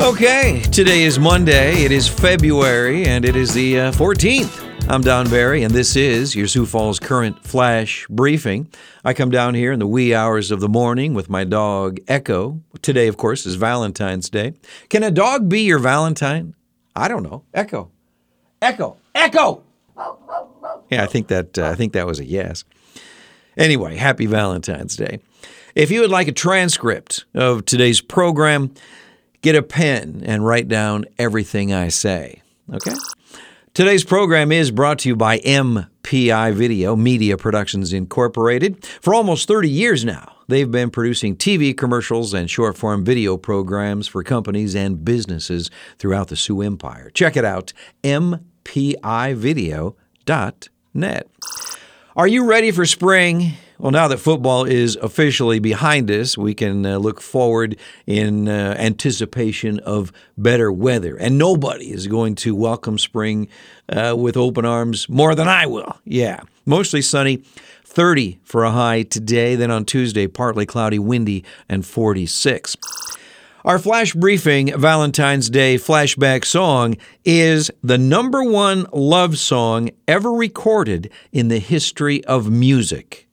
Okay, today is Monday. It is February, and it is the uh, 14th. I'm Don Barry, and this is your Sioux Falls Current Flash Briefing. I come down here in the wee hours of the morning with my dog Echo. Today, of course, is Valentine's Day. Can a dog be your Valentine? I don't know. Echo, Echo, Echo. Yeah, I think that uh, I think that was a yes. Anyway, happy Valentine's Day. If you would like a transcript of today's program, get a pen and write down everything I say. Okay? Today's program is brought to you by MPI Video, Media Productions Incorporated. For almost 30 years now, they've been producing TV commercials and short form video programs for companies and businesses throughout the Sioux Empire. Check it out, mpivideo.net. Are you ready for spring? Well, now that football is officially behind us, we can uh, look forward in uh, anticipation of better weather. And nobody is going to welcome spring uh, with open arms more than I will. Yeah, mostly sunny. 30 for a high today, then on Tuesday, partly cloudy, windy, and 46. Our flash briefing Valentine's Day flashback song is the number one love song ever recorded in the history of music.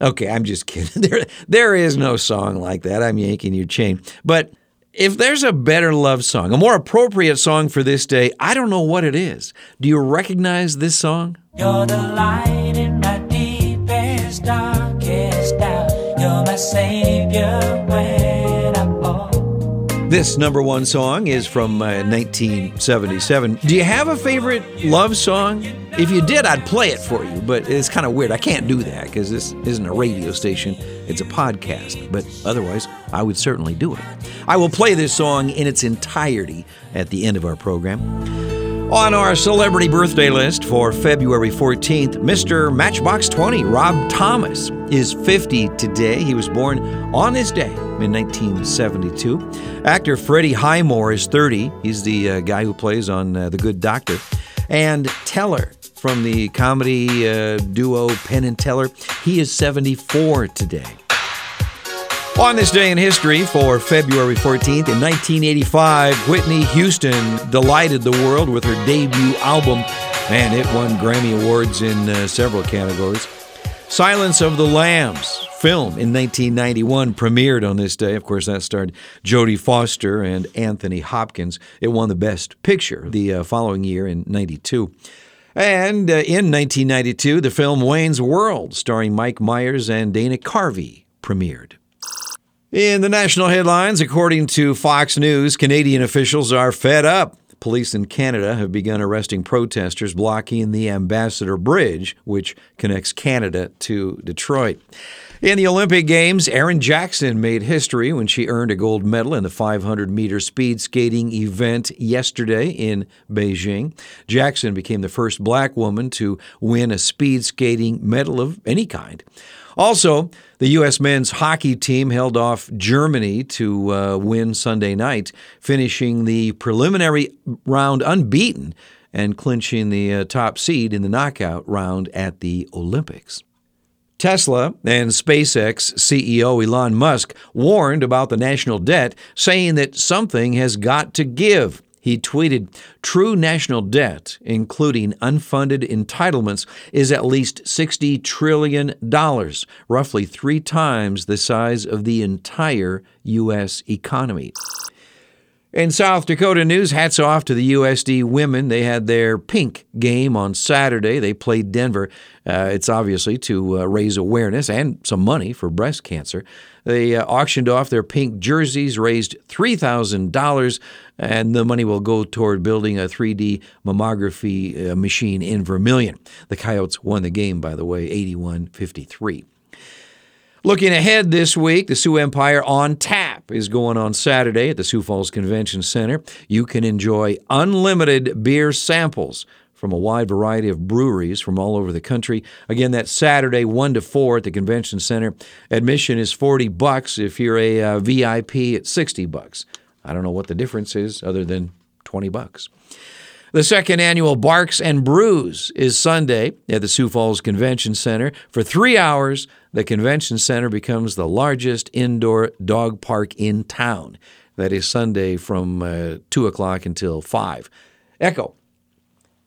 Okay, I'm just kidding. There, there is no song like that. I'm yanking your chain. But if there's a better love song, a more appropriate song for this day, I don't know what it is. Do you recognize this song? You're the light in my deepest, darkest. You're my savior when. This number one song is from uh, 1977. Do you have a favorite love song? If you did, I'd play it for you, but it's kind of weird. I can't do that because this isn't a radio station, it's a podcast. But otherwise, I would certainly do it. I will play this song in its entirety at the end of our program. On our celebrity birthday list for February 14th, Mr. Matchbox 20, Rob Thomas, is 50 today. He was born on this day in 1972. Actor Freddie Highmore is 30. He's the uh, guy who plays on uh, The Good Doctor. And Teller from the comedy uh, duo Penn and Teller, he is 74 today. On this day in history, for February 14th, in 1985, Whitney Houston delighted the world with her debut album, and it won Grammy Awards in uh, several categories. Silence of the Lambs film in 1991 premiered on this day. Of course, that starred Jodie Foster and Anthony Hopkins. It won the Best Picture the uh, following year in 92. And uh, in 1992, the film Wayne's World, starring Mike Myers and Dana Carvey, premiered. In the national headlines, according to Fox News, Canadian officials are fed up. Police in Canada have begun arresting protesters blocking the Ambassador Bridge, which connects Canada to Detroit. In the Olympic Games, Erin Jackson made history when she earned a gold medal in the 500 meter speed skating event yesterday in Beijing. Jackson became the first black woman to win a speed skating medal of any kind. Also, the U.S. men's hockey team held off Germany to uh, win Sunday night, finishing the preliminary round unbeaten and clinching the uh, top seed in the knockout round at the Olympics. Tesla and SpaceX CEO Elon Musk warned about the national debt, saying that something has got to give. He tweeted, True national debt, including unfunded entitlements, is at least $60 trillion, roughly three times the size of the entire U.S. economy. In South Dakota news, hats off to the USD women. They had their pink game on Saturday. They played Denver. Uh, it's obviously to uh, raise awareness and some money for breast cancer. They uh, auctioned off their pink jerseys, raised $3,000, and the money will go toward building a 3D mammography uh, machine in Vermillion. The Coyotes won the game, by the way, 81 53. Looking ahead this week, the Sioux Empire on Tap is going on Saturday at the Sioux Falls Convention Center. You can enjoy unlimited beer samples from a wide variety of breweries from all over the country. Again, that's Saturday 1 to 4 at the Convention Center. Admission is 40 bucks if you're a uh, VIP it's 60 bucks. I don't know what the difference is other than 20 bucks. The second annual Barks and Brews is Sunday at the Sioux Falls Convention Center. For three hours, the convention center becomes the largest indoor dog park in town. That is Sunday from uh, 2 o'clock until 5. Echo.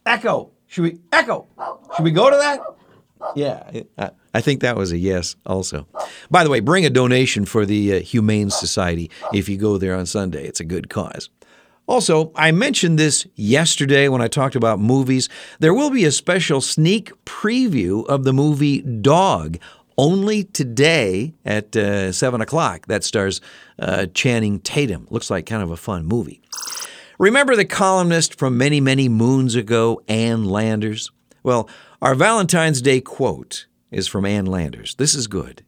Echo. Should we? Echo. Should we go to that? Yeah, I- think that was a yes also. By the way, bring a donation for the uh, Humane Society if you go there on Sunday. It's a good cause. Also, I mentioned this yesterday when I talked about movies. There will be a special sneak preview of the movie Dog only today at uh, 7 o'clock. That stars uh, Channing Tatum. Looks like kind of a fun movie. Remember the columnist from many, many moons ago, Ann Landers? Well, our Valentine's Day quote is from Ann Landers. This is good.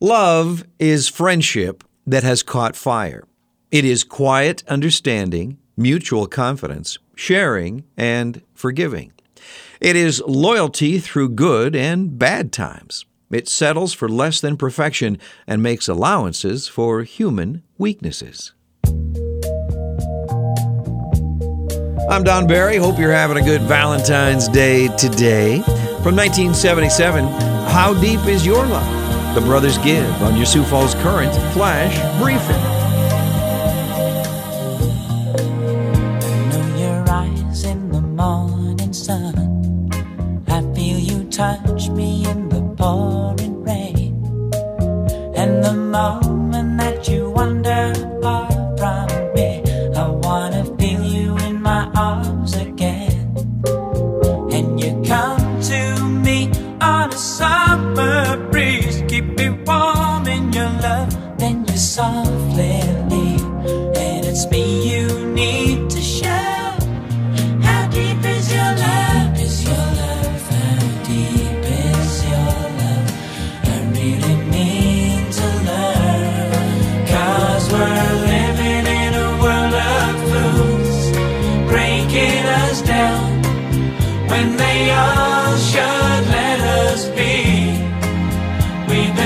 Love is friendship that has caught fire. It is quiet understanding, mutual confidence, sharing, and forgiving. It is loyalty through good and bad times. It settles for less than perfection and makes allowances for human weaknesses. I'm Don Barry. Hope you're having a good Valentine's Day today. From 1977, How Deep Is Your Love? The Brothers Gibb on your Sioux Falls Current Flash Briefing. fin